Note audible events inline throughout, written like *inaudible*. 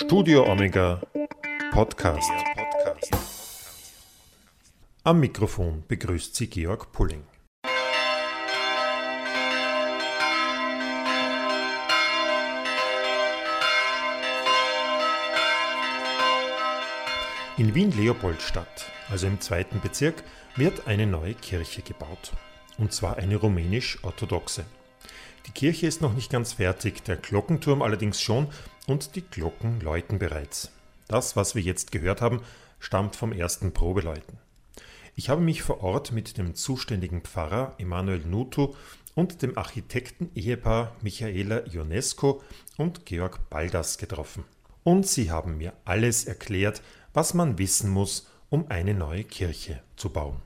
Studio Omega Podcast. Am Mikrofon begrüßt Sie Georg Pulling. In Wien-Leopoldstadt, also im zweiten Bezirk, wird eine neue Kirche gebaut. Und zwar eine rumänisch-orthodoxe. Die Kirche ist noch nicht ganz fertig, der Glockenturm allerdings schon und die Glocken läuten bereits. Das, was wir jetzt gehört haben, stammt vom ersten Probeläuten. Ich habe mich vor Ort mit dem zuständigen Pfarrer Emanuel Nutu und dem Architekten-Ehepaar Michaela Ionesco und Georg Baldas getroffen. Und sie haben mir alles erklärt, was man wissen muss, um eine neue Kirche zu bauen.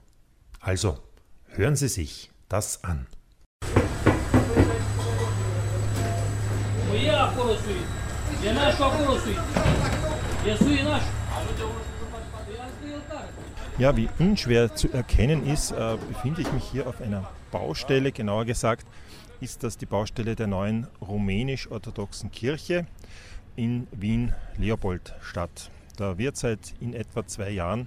Also, hören Sie sich das an. Ja, wie unschwer zu erkennen ist, äh, befinde ich mich hier auf einer Baustelle. Genauer gesagt ist das die Baustelle der neuen rumänisch-orthodoxen Kirche in Wien-Leopoldstadt. Da wird seit in etwa zwei Jahren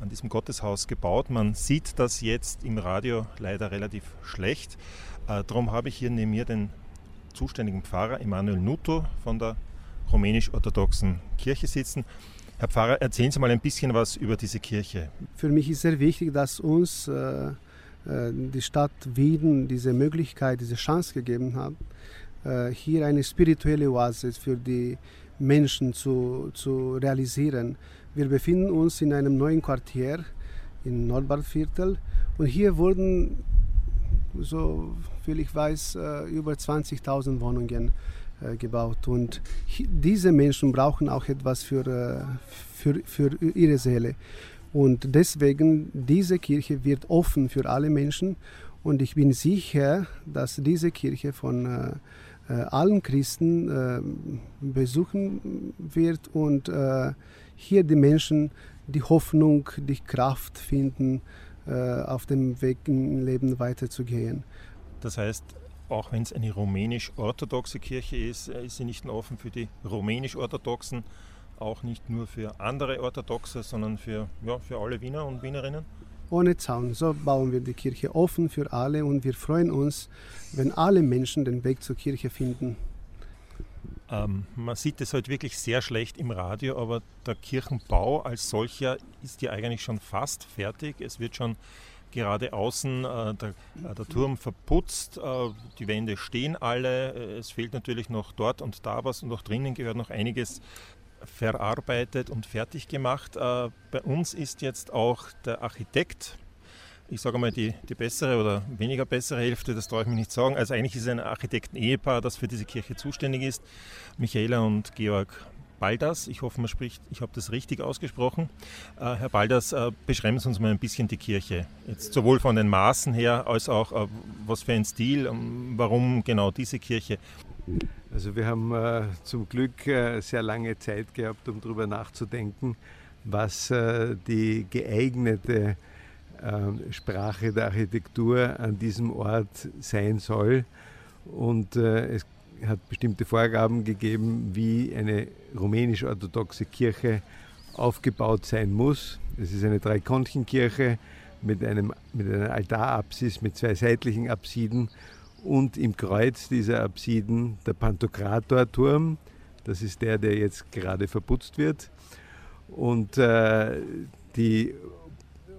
an diesem Gotteshaus gebaut. Man sieht das jetzt im Radio leider relativ schlecht. Äh, darum habe ich hier neben mir den zuständigen Pfarrer Emanuel Nuto von der rumänisch-orthodoxen Kirche sitzen. Herr Pfarrer, erzählen Sie mal ein bisschen was über diese Kirche. Für mich ist sehr wichtig, dass uns äh, äh die Stadt Wien diese Möglichkeit, diese Chance gegeben hat, äh, hier eine spirituelle Oase für die Menschen zu, zu realisieren. Wir befinden uns in einem neuen Quartier in Nordbadviertel und hier wurden, so viel ich weiß, äh, über 20.000 Wohnungen äh, gebaut. Und diese Menschen brauchen auch etwas für, äh, für, für ihre Seele. Und deswegen, diese Kirche wird offen für alle Menschen. Und ich bin sicher, dass diese Kirche von äh, allen Christen äh, besuchen wird und äh, hier die Menschen die Hoffnung, die Kraft finden, auf dem Weg im Leben weiterzugehen. Das heißt, auch wenn es eine rumänisch-orthodoxe Kirche ist, ist sie nicht nur offen für die rumänisch-orthodoxen, auch nicht nur für andere Orthodoxe, sondern für, ja, für alle Wiener und Wienerinnen? ohne Zaun. So bauen wir die Kirche offen für alle und wir freuen uns, wenn alle Menschen den Weg zur Kirche finden. Ähm, man sieht es halt wirklich sehr schlecht im Radio, aber der Kirchenbau als solcher ist ja eigentlich schon fast fertig. Es wird schon gerade außen äh, der, äh, der, Turm verputzt, äh, die Wände stehen alle, es fehlt natürlich noch dort und da was und auch drinnen gehört noch einiges verarbeitet und fertig gemacht. Äh, bei uns ist jetzt auch der Architekt, ich sage mal die, die bessere oder weniger bessere Hälfte, das traue ich mich nicht sagen. Also eigentlich ist es ein Architekten-Ehepaar, das für diese Kirche zuständig ist, Michaela und Georg Baldas. Ich hoffe, man spricht, ich habe das richtig ausgesprochen. Äh, Herr Baldas, äh, beschreiben Sie uns mal ein bisschen die Kirche. Jetzt sowohl von den Maßen her als auch äh, was für ein Stil, ähm, warum genau diese Kirche. Also wir haben äh, zum Glück äh, sehr lange Zeit gehabt, um darüber nachzudenken, was äh, die geeignete ähm, Sprache der Architektur an diesem Ort sein soll. Und äh, es hat bestimmte Vorgaben gegeben, wie eine rumänisch-orthodoxe Kirche aufgebaut sein muss. Es ist eine Dreikonchenkirche mit, mit einer Altarapsis mit zwei seitlichen Apsiden und im Kreuz dieser Apsiden der Pantokratorturm. Das ist der, der jetzt gerade verputzt wird. Und, äh, die,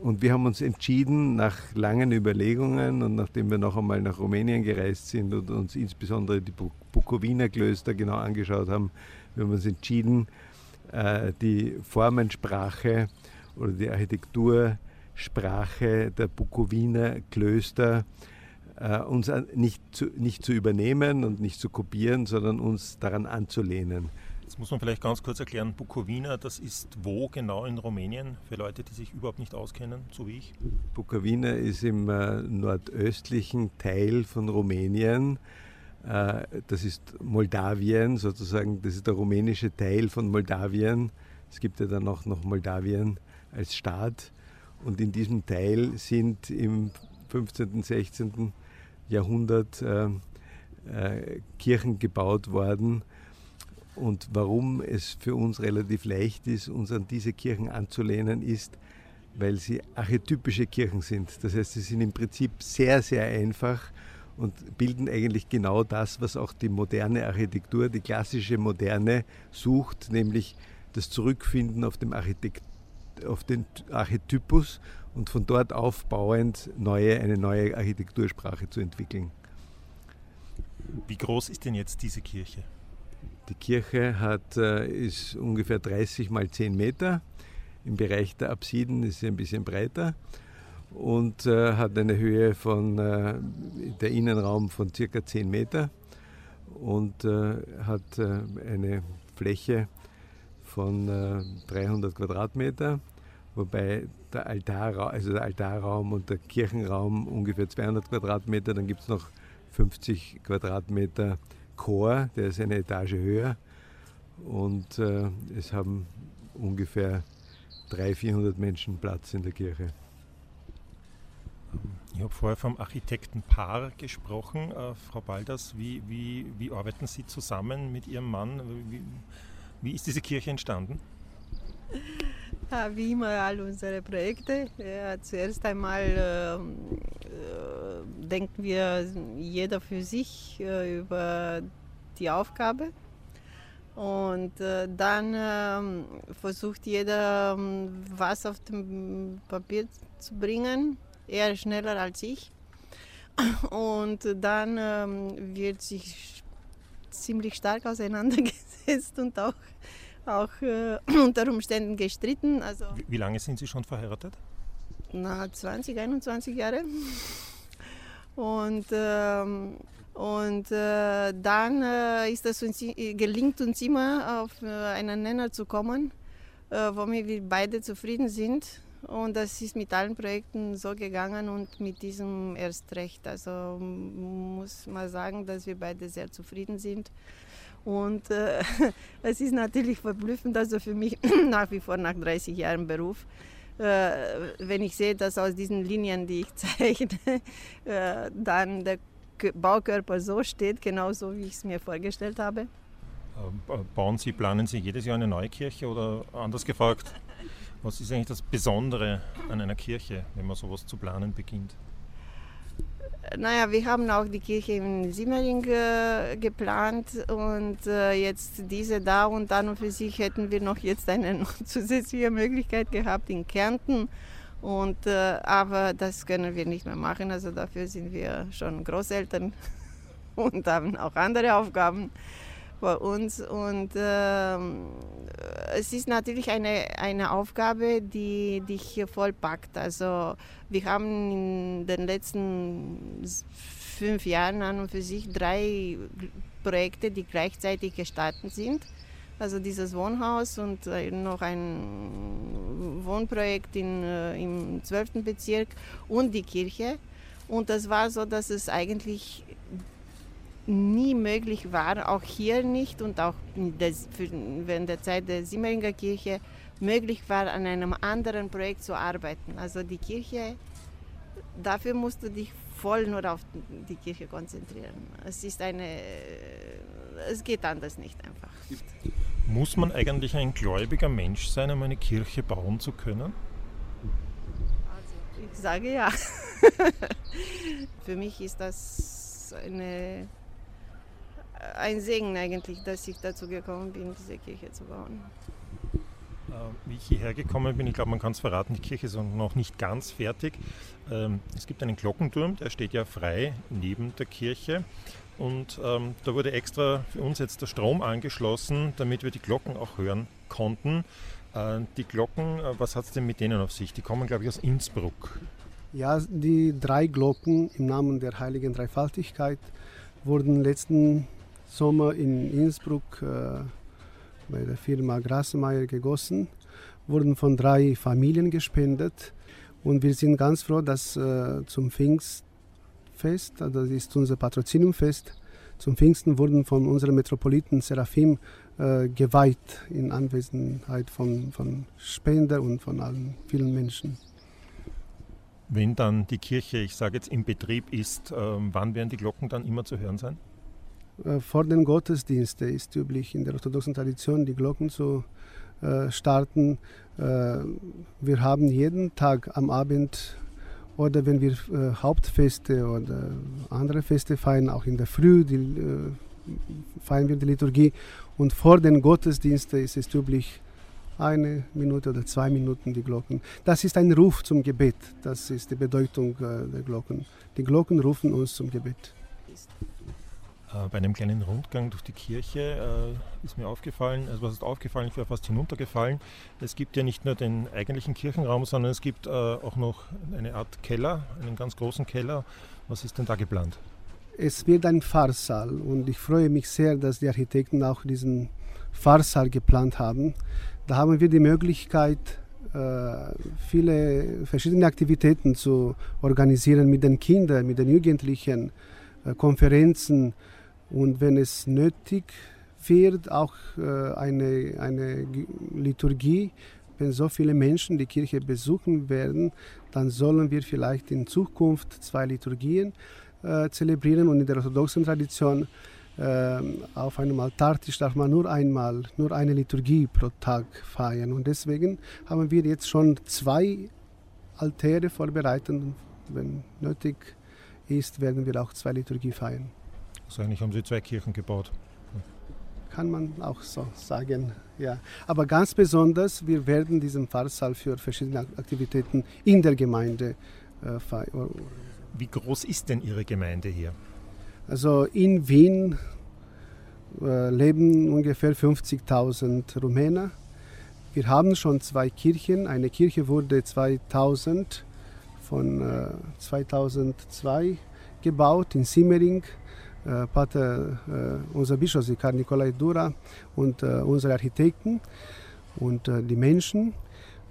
und wir haben uns entschieden, nach langen Überlegungen und nachdem wir noch einmal nach Rumänien gereist sind und uns insbesondere die Bukowiner Klöster genau angeschaut haben, wir haben uns entschieden, äh, die Formensprache oder die Architektursprache der Bukowiner Klöster äh, uns nicht zu, nicht zu übernehmen und nicht zu kopieren, sondern uns daran anzulehnen. Das muss man vielleicht ganz kurz erklären. Bukowina, das ist wo genau in Rumänien, für Leute, die sich überhaupt nicht auskennen, so wie ich? Bukowina ist im äh, nordöstlichen Teil von Rumänien. Äh, das ist Moldawien sozusagen, das ist der rumänische Teil von Moldawien. Es gibt ja dann auch noch Moldawien als Staat. Und in diesem Teil sind im 15., 16. Jahrhundert äh, äh, Kirchen gebaut worden. Und warum es für uns relativ leicht ist, uns an diese Kirchen anzulehnen, ist, weil sie archetypische Kirchen sind. Das heißt, sie sind im Prinzip sehr, sehr einfach und bilden eigentlich genau das, was auch die moderne Architektur, die klassische Moderne sucht, nämlich das Zurückfinden auf, dem Architekt, auf den Archetypus und von dort aufbauend neue, eine neue Architektursprache zu entwickeln. Wie groß ist denn jetzt diese Kirche? Die Kirche hat, äh, ist ungefähr 30 mal 10 Meter. Im Bereich der Apsiden ist sie ein bisschen breiter und äh, hat eine Höhe von äh, der Innenraum von circa 10 Meter und hat eine Fläche von 300 äh, Quadratmeter, wobei der Altarraum, also der Altarraum und der Kirchenraum ungefähr 200 Quadratmeter, dann gibt es noch 50 Quadratmeter Chor, der ist eine Etage höher und äh, es haben ungefähr 300, 400 Menschen Platz in der Kirche. Ich habe vorher vom Architektenpaar gesprochen. Äh, Frau Balders, wie, wie, wie arbeiten Sie zusammen mit Ihrem Mann? Wie, wie ist diese Kirche entstanden? Wie immer all unsere Projekte. Ja, zuerst einmal äh, äh, denken wir jeder für sich äh, über die Aufgabe und äh, dann ähm, versucht jeder ähm, was auf dem Papier zu bringen, eher schneller als ich. Und dann ähm, wird sich ziemlich stark auseinandergesetzt und auch, auch äh, unter Umständen gestritten. Also, wie, wie lange sind Sie schon verheiratet? Na, 20, 21 Jahre. Und ähm, und äh, dann äh, ist es uns, gelingt uns immer, auf äh, einen Nenner zu kommen, äh, womit wir beide zufrieden sind. Und das ist mit allen Projekten so gegangen und mit diesem erst recht. Also muss man sagen, dass wir beide sehr zufrieden sind. Und äh, *laughs* es ist natürlich verblüffend, also für mich *clears throat* nach wie vor nach 30 Jahren Beruf, wenn ich sehe, dass aus diesen Linien, die ich *laughs* zeichne, äh, dann der Baukörper so steht, genauso wie ich es mir vorgestellt habe. Ähm, bauen Sie, planen Sie jedes Jahr eine neue Kirche oder anders gefragt, was ist eigentlich das Besondere an einer Kirche, wenn man sowas zu planen beginnt? Naja, wir haben auch die Kirche in Simmering äh, geplant und äh, jetzt diese da und dann und für sich hätten wir noch jetzt eine *laughs* zusätzliche Möglichkeit gehabt in Kärnten und, äh, aber das können wir nicht mehr machen, also dafür sind wir schon Großeltern *laughs* und haben auch andere Aufgaben bei uns. Und äh, es ist natürlich eine, eine Aufgabe, die dich voll packt. Also wir haben in den letzten fünf Jahren an und für sich drei Projekte, die gleichzeitig gestartet sind. Also dieses Wohnhaus und äh, noch ein Wohnprojekt in, äh, im 12. Bezirk und die Kirche. Und das war so, dass es eigentlich nie möglich war, auch hier nicht und auch während der Zeit der Simmeringer Kirche möglich war, an einem anderen Projekt zu arbeiten. Also die Kirche, dafür musst du dich voll nur auf die Kirche konzentrieren. Es ist eine, es geht anders nicht einfach. Muss man eigentlich ein gläubiger Mensch sein, um eine Kirche bauen zu können? Also ich sage ja. *laughs* Für mich ist das eine, ein Segen eigentlich, dass ich dazu gekommen bin, diese Kirche zu bauen. Äh, wie ich hierher gekommen bin, ich glaube, man kann es verraten, die Kirche ist noch nicht ganz fertig. Ähm, es gibt einen Glockenturm, der steht ja frei neben der Kirche. Und ähm, da wurde extra für uns jetzt der Strom angeschlossen, damit wir die Glocken auch hören konnten. Äh, die Glocken, äh, was hat es denn mit denen auf sich? Die kommen, glaube ich, aus Innsbruck. Ja, die drei Glocken im Namen der heiligen Dreifaltigkeit wurden letzten Sommer in Innsbruck äh, bei der Firma Grasmeier gegossen, wurden von drei Familien gespendet und wir sind ganz froh, dass äh, zum Pfingst Fest, also das ist unser Patroziniumfest. Zum Pfingsten wurden von unserem Metropoliten Seraphim äh, geweiht in Anwesenheit von, von Spender und von allen vielen Menschen. Wenn dann die Kirche, ich sage jetzt, im Betrieb ist, äh, wann werden die Glocken dann immer zu hören sein? Äh, vor den Gottesdiensten ist üblich in der orthodoxen Tradition die Glocken zu äh, starten. Äh, wir haben jeden Tag am Abend oder wenn wir Hauptfeste oder andere Feste feiern, auch in der Früh die, feiern wir die Liturgie. Und vor den Gottesdiensten ist es üblich, eine Minute oder zwei Minuten die Glocken. Das ist ein Ruf zum Gebet. Das ist die Bedeutung der Glocken. Die Glocken rufen uns zum Gebet. Äh, bei einem kleinen Rundgang durch die Kirche äh, ist mir aufgefallen, also was ist aufgefallen, ich wäre fast hinuntergefallen, es gibt ja nicht nur den eigentlichen Kirchenraum, sondern es gibt äh, auch noch eine Art Keller, einen ganz großen Keller. Was ist denn da geplant? Es wird ein Pfarrsaal und ich freue mich sehr, dass die Architekten auch diesen Pfarrsaal geplant haben. Da haben wir die Möglichkeit, viele verschiedene Aktivitäten zu organisieren mit den Kindern, mit den Jugendlichen, Konferenzen, und wenn es nötig wird, auch äh, eine, eine Liturgie, wenn so viele Menschen die Kirche besuchen werden, dann sollen wir vielleicht in Zukunft zwei Liturgien äh, zelebrieren und in der orthodoxen Tradition äh, auf einem Altartisch darf man nur einmal, nur eine Liturgie pro Tag feiern. Und deswegen haben wir jetzt schon zwei Altäre vorbereitet. Wenn nötig ist, werden wir auch zwei Liturgie feiern. Also eigentlich haben sie zwei Kirchen gebaut. Kann man auch so sagen, ja. Aber ganz besonders, wir werden diesen Pfarrsaal für verschiedene Aktivitäten in der Gemeinde äh, feiern. Wie groß ist denn Ihre Gemeinde hier? Also in Wien äh, leben ungefähr 50.000 Rumäner. Wir haben schon zwei Kirchen. Eine Kirche wurde 2000 von äh, 2002 gebaut in Simmering äh, Pater, äh, unser Bischofsvikar Nikolai Dura und äh, unsere Architekten und die Menschen.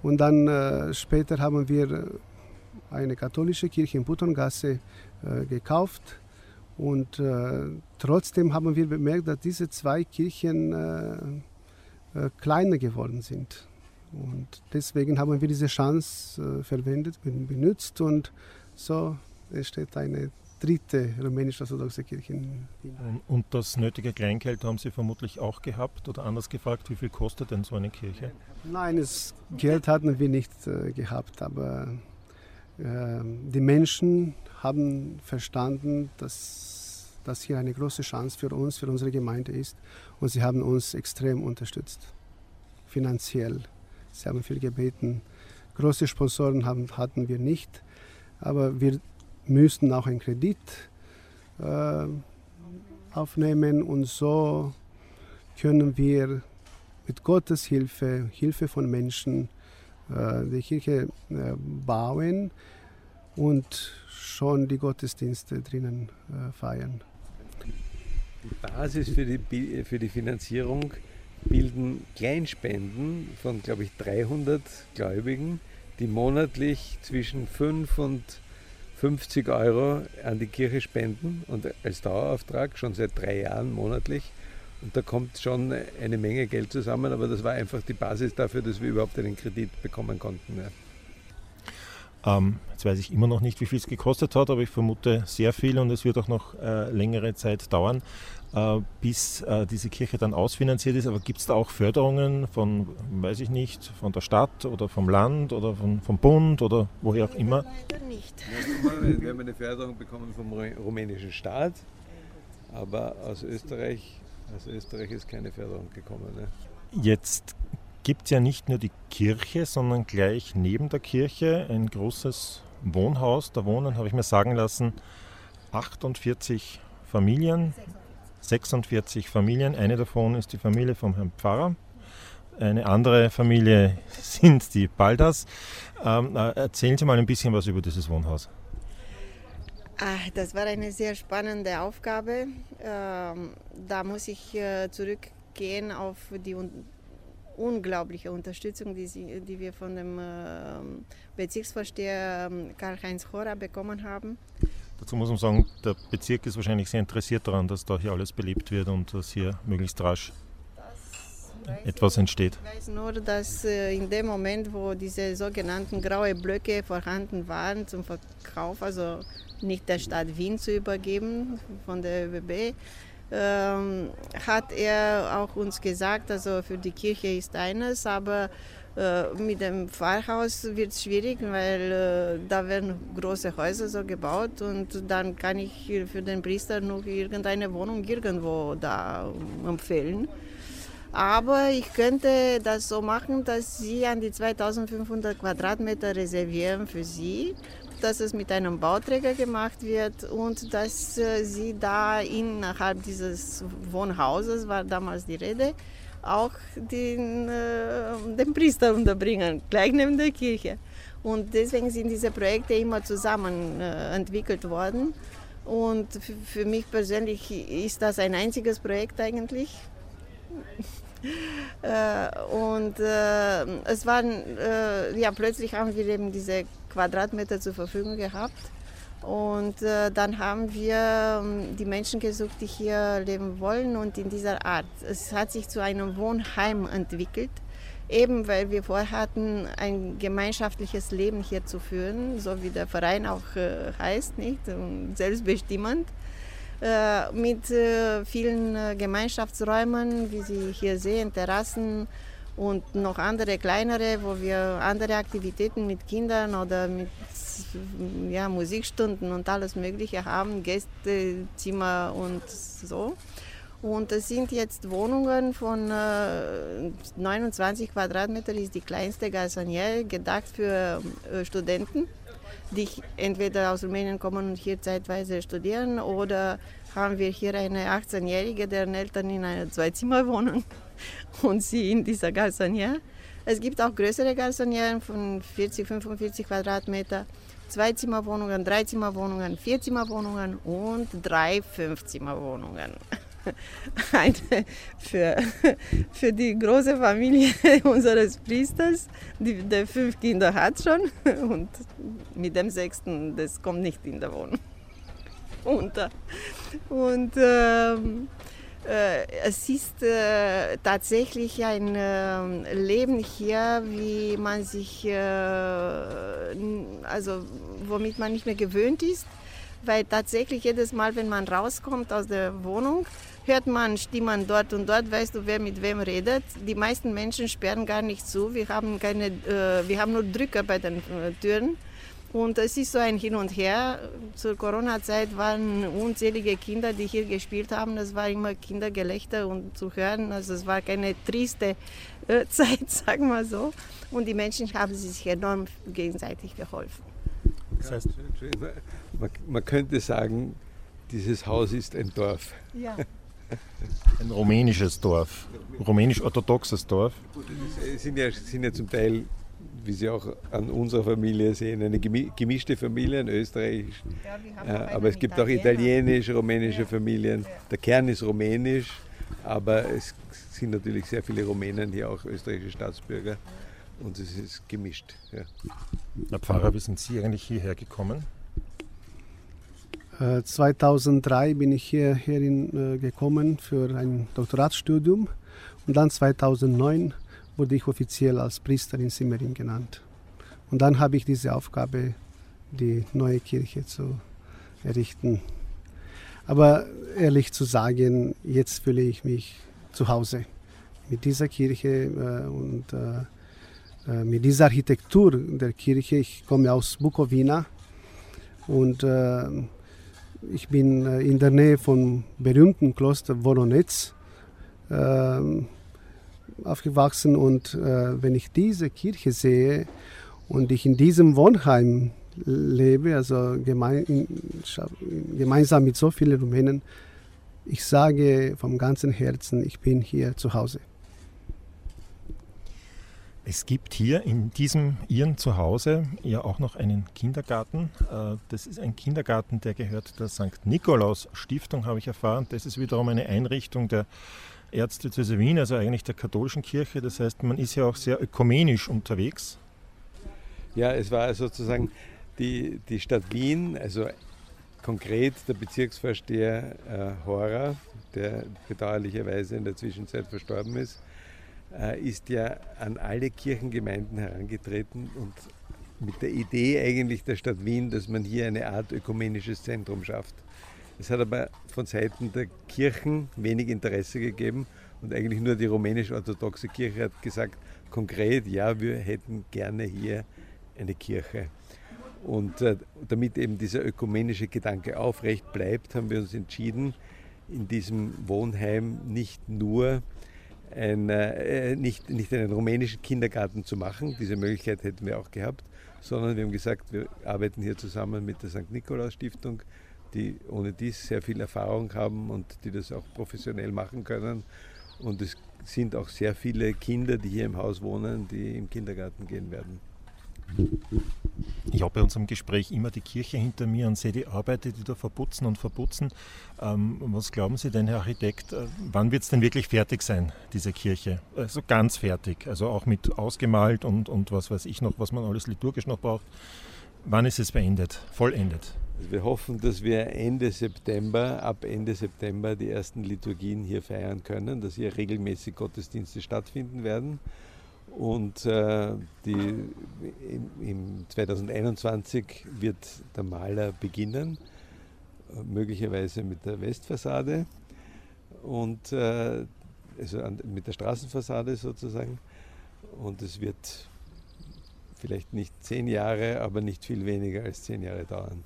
Und dann später haben wir eine katholische Kirche in Buttongasse gekauft. Und trotzdem haben wir bemerkt, dass diese zwei Kirchen kleiner geworden sind. Und deswegen haben wir diese Chance verwendet, benutzt und so entsteht eine dritte rumänisch-orthodoxe Kirche in Wien. Und das nötige Kleingeld haben Sie vermutlich auch gehabt oder anders gefragt, wie viel kostet denn so eine Kirche? Nein, das Geld hatten wir nicht äh, gehabt, aber äh, die Menschen haben verstanden, dass das hier eine große Chance für uns, für unsere Gemeinde ist und sie haben uns extrem unterstützt, finanziell. Sie haben viel gebeten. Große Sponsoren haben, hatten wir nicht, aber wir müssten auch einen Kredit äh, aufnehmen und so können wir mit Gottes Hilfe, Hilfe von Menschen, äh, die Kirche äh, bauen und schon die Gottesdienste drinnen äh, feiern. Die Basis für die, für die Finanzierung bilden Kleinspenden von, glaube ich, 300 Gläubigen, die monatlich zwischen 5 und 50 Euro an die Kirche spenden und als Dauerauftrag schon seit drei Jahren monatlich. Und da kommt schon eine Menge Geld zusammen, aber das war einfach die Basis dafür, dass wir überhaupt einen Kredit bekommen konnten. Ja. Ähm, jetzt weiß ich immer noch nicht, wie viel es gekostet hat, aber ich vermute sehr viel und es wird auch noch äh, längere Zeit dauern. Äh, bis äh, diese Kirche dann ausfinanziert ist. Aber gibt es da auch Förderungen von, weiß ich nicht, von der Stadt oder vom Land oder von, vom Bund oder woher auch immer? Leider nicht. Wir haben eine Förderung bekommen vom rumänischen Staat, aber aus Österreich, aus Österreich ist keine Förderung gekommen. Ne? Jetzt gibt es ja nicht nur die Kirche, sondern gleich neben der Kirche ein großes Wohnhaus. Da wohnen, habe ich mir sagen lassen, 48 Familien. 46 Familien. Eine davon ist die Familie vom Herrn Pfarrer. Eine andere Familie *laughs* sind die Baldas. Ähm, erzählen Sie mal ein bisschen was über dieses Wohnhaus. Ah, das war eine sehr spannende Aufgabe. Ähm, da muss ich äh, zurückgehen auf die unglaubliche Unterstützung, die, die wir von dem ähm, Bezirksvorsteher Karl-Heinz Chora bekommen haben. Dazu muss man sagen, der Bezirk ist wahrscheinlich sehr interessiert daran, dass da hier alles belebt wird und dass hier möglichst rasch etwas entsteht. Ich weiß nur, dass äh, in dem Moment, wo diese sogenannten grauen Blöcke vorhanden waren zum Verkauf, also nicht der Stadt Wien zu übergeben von der ÖBB, ähm, hat er auch uns gesagt, also für die Kirche ist eines, aber äh, mit dem Pfarrhaus wird es schwierig, weil äh, da werden große Häuser so gebaut und dann kann ich für den Priester noch irgendeine Wohnung irgendwo da empfehlen. Aber ich könnte das so machen, dass Sie an die 2500 Quadratmeter reservieren für Sie, dass es mit einem Bauträger gemacht wird und dass äh, Sie da innerhalb dieses Wohnhauses, war damals die Rede, auch den, äh, den Priester unterbringen, gleich neben der Kirche. Und deswegen sind diese Projekte immer zusammen äh, entwickelt worden. Und für mich persönlich ist das ein einziges Projekt eigentlich. *laughs* und äh, es waren, äh, ja, plötzlich haben wir eben diese Quadratmeter zur Verfügung gehabt. Und äh, dann haben wir ähm, die Menschen gesucht, die hier leben wollen und in dieser Art. Es hat sich zu einem Wohnheim entwickelt, eben weil wir vorhatten, ein gemeinschaftliches Leben hier zu führen, so wie der Verein auch äh, heißt, nicht? Selbstbestimmend. Äh, mit äh, vielen äh, Gemeinschaftsräumen, wie Sie hier sehen, Terrassen, und noch andere kleinere, wo wir andere Aktivitäten mit Kindern oder mit ja, Musikstunden und alles Mögliche haben, Gästezimmer und so. Und es sind jetzt Wohnungen von äh, 29 Quadratmeter, ist die kleinste Garsonier, gedacht für äh, Studenten, die entweder aus Rumänien kommen und hier zeitweise studieren oder haben wir hier eine 18-Jährige, deren Eltern in einer Zweizimmerwohnung *laughs* und sie in dieser Garsonier. Es gibt auch größere Garsonieren von 40, 45 Quadratmeter, Zweizimmerwohnungen, Dreizimmerwohnungen, Vierzimmerwohnungen und drei Fünfzimmerwohnungen. *laughs* Eine für, *laughs* für die große Familie unseres Priesters, die, der fünf Kinder hat schon und mit dem sechsten, das kommt nicht in der Wohnung unter. Und ähm, äh, es ist äh, tatsächlich ein äh, Leben hier, wie man sich, äh, also womit man nicht mehr gewöhnt ist, weil tatsächlich jedes Mal, wenn man rauskommt aus der Wohnung, hört man Stimmen dort und dort, weißt du, wer mit wem redet. Die meisten Menschen sperren gar nicht zu, wir haben, keine, äh, wir haben nur Drücker bei den äh, Türen. Und es ist so ein Hin und Her. Zur Corona-Zeit waren unzählige Kinder, die hier gespielt haben. Das war immer Kindergelächter und zu hören. Also es war keine triste äh, *laughs* Zeit, sagen wir so. Und die Menschen haben sich enorm gegenseitig geholfen. Das heißt, man, man könnte sagen, dieses Haus ist ein Dorf. Ja. *laughs* Ein rumänisches Dorf, rumänisch-orthodoxes Dorf. Es sind ja, sind ja zum Teil wie Sie auch an unserer Familie sehen, eine gemischte Familie, ein österreichisch, ja, aber es gibt Italiener. auch italienische, rumänische ja. Familien. Der Kern ist rumänisch, aber es sind natürlich sehr viele Rumänen hier auch österreichische Staatsbürger und es ist gemischt. Ja. Herr Pfarrer, wie sind Sie eigentlich hierher gekommen? 2003 äh, bin ich hierher äh, gekommen für ein Doktoratsstudium und dann 2009 wurde ich offiziell als Priester in Simmering genannt. Und dann habe ich diese Aufgabe, die neue Kirche zu errichten. Aber ehrlich zu sagen, jetzt fühle ich mich zu Hause mit dieser Kirche äh, und äh, äh, mit dieser Architektur der Kirche. Ich komme aus Bukowina und äh, ich bin äh, in der Nähe vom berühmten Kloster Voronezh. Aufgewachsen und äh, wenn ich diese Kirche sehe und ich in diesem Wohnheim lebe, also gemein, gemeinsam mit so vielen Rumänen, ich sage vom ganzen Herzen, ich bin hier zu Hause. Es gibt hier in diesem Ihren Zuhause ja auch noch einen Kindergarten. Äh, das ist ein Kindergarten, der gehört der St. Nikolaus Stiftung, habe ich erfahren. Das ist wiederum eine Einrichtung der Erzdiözese Wien, also eigentlich der katholischen Kirche. Das heißt, man ist ja auch sehr ökumenisch unterwegs. Ja, es war sozusagen die, die Stadt Wien, also konkret der Bezirksvorsteher äh, Hora, der bedauerlicherweise in der Zwischenzeit verstorben ist, äh, ist ja an alle Kirchengemeinden herangetreten und mit der Idee eigentlich der Stadt Wien, dass man hier eine Art ökumenisches Zentrum schafft. Es hat aber von Seiten der Kirchen wenig Interesse gegeben und eigentlich nur die rumänisch-orthodoxe Kirche hat gesagt, konkret, ja, wir hätten gerne hier eine Kirche. Und äh, damit eben dieser ökumenische Gedanke aufrecht bleibt, haben wir uns entschieden, in diesem Wohnheim nicht nur ein, äh, nicht, nicht einen rumänischen Kindergarten zu machen, diese Möglichkeit hätten wir auch gehabt, sondern wir haben gesagt, wir arbeiten hier zusammen mit der St. Nikolaus Stiftung, die ohne dies sehr viel Erfahrung haben und die das auch professionell machen können. Und es sind auch sehr viele Kinder, die hier im Haus wohnen, die im Kindergarten gehen werden. Ich habe bei unserem Gespräch immer die Kirche hinter mir und sehe die Arbeiter, die da verputzen und verputzen. Ähm, was glauben Sie denn, Herr Architekt, äh, wann wird es denn wirklich fertig sein, diese Kirche? Also ganz fertig, also auch mit ausgemalt und, und was weiß ich noch, was man alles liturgisch noch braucht. Wann ist es beendet, vollendet? Wir hoffen, dass wir Ende September, ab Ende September die ersten Liturgien hier feiern können, dass hier regelmäßig Gottesdienste stattfinden werden. Und äh, die, im, im 2021 wird der Maler beginnen, möglicherweise mit der Westfassade und äh, also an, mit der Straßenfassade sozusagen. Und es wird vielleicht nicht zehn Jahre, aber nicht viel weniger als zehn Jahre dauern.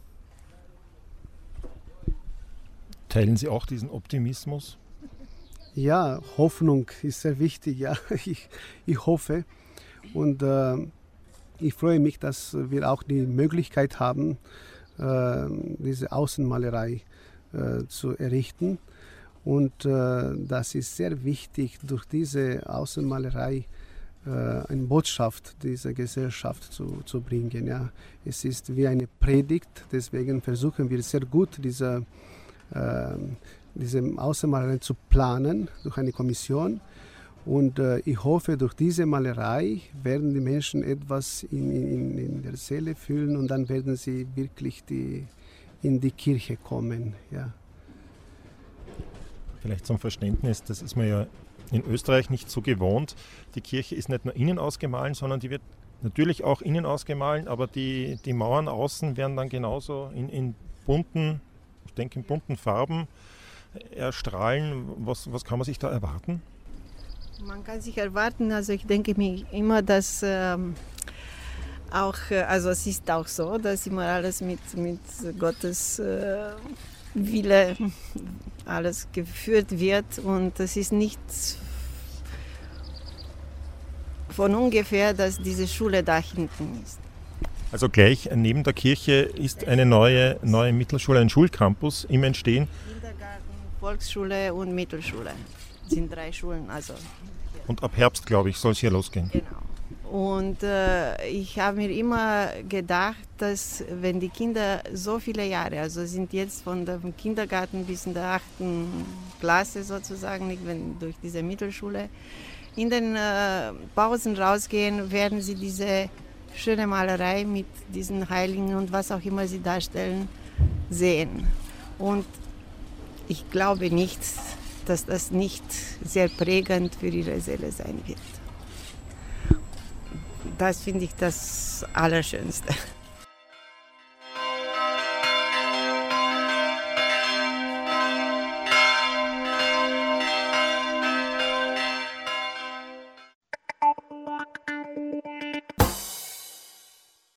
Teilen Sie auch diesen Optimismus? Ja, Hoffnung ist sehr wichtig. Ja, *laughs* ich, ich hoffe und äh, ich freue mich, dass wir auch die Möglichkeit haben, äh, diese Außenmalerei äh, zu errichten. Und äh, das ist sehr wichtig, durch diese Außenmalerei äh, eine Botschaft dieser Gesellschaft zu, zu bringen. Ja. Es ist wie eine Predigt, deswegen versuchen wir sehr gut, diese diese Außenmalerei zu planen durch eine Kommission. Und äh, ich hoffe, durch diese Malerei werden die Menschen etwas in, in, in, der Seele fühlen und dann werden sie wirklich die, in die Kirche kommen. Ja. Vielleicht zum Verständnis, das ist man ja in Österreich nicht so gewohnt. Die Kirche ist nicht nur innen ausgemahlen, sondern die wird natürlich auch innen ausgemahlen, aber die, die Mauern außen werden dann genauso in, in bunten, denke in bunten Farben erstrahlen. Was, was kann man sich da erwarten? Man kann sich erwarten, also ich denke mir immer, dass ähm, auch, äh, also es ist auch so, dass immer alles mit, mit Gottes äh, Wille alles geführt wird und es ist nicht von ungefähr, dass diese Schule da hinten ist. Also gleich neben der Kirche ist eine neue, neue Mittelschule, ein Schulcampus im Entstehen. Volksschule und Mittelschule. Das sind drei Schulen. Also. Und ab Herbst, glaube ich, soll es hier losgehen. Genau. Und äh, ich habe mir immer gedacht, dass wenn die Kinder so viele Jahre, also sind jetzt von dem Kindergarten bis in der achten Klasse sozusagen, nicht wenn, durch diese Mittelschule, in den äh, Pausen rausgehen, werden sie diese schöne Malerei mit diesen Heiligen und was auch immer sie darstellen, sehen. Und ich glaube nicht, dass das nicht sehr prägend für ihre Seele sein wird. Das finde ich das Allerschönste.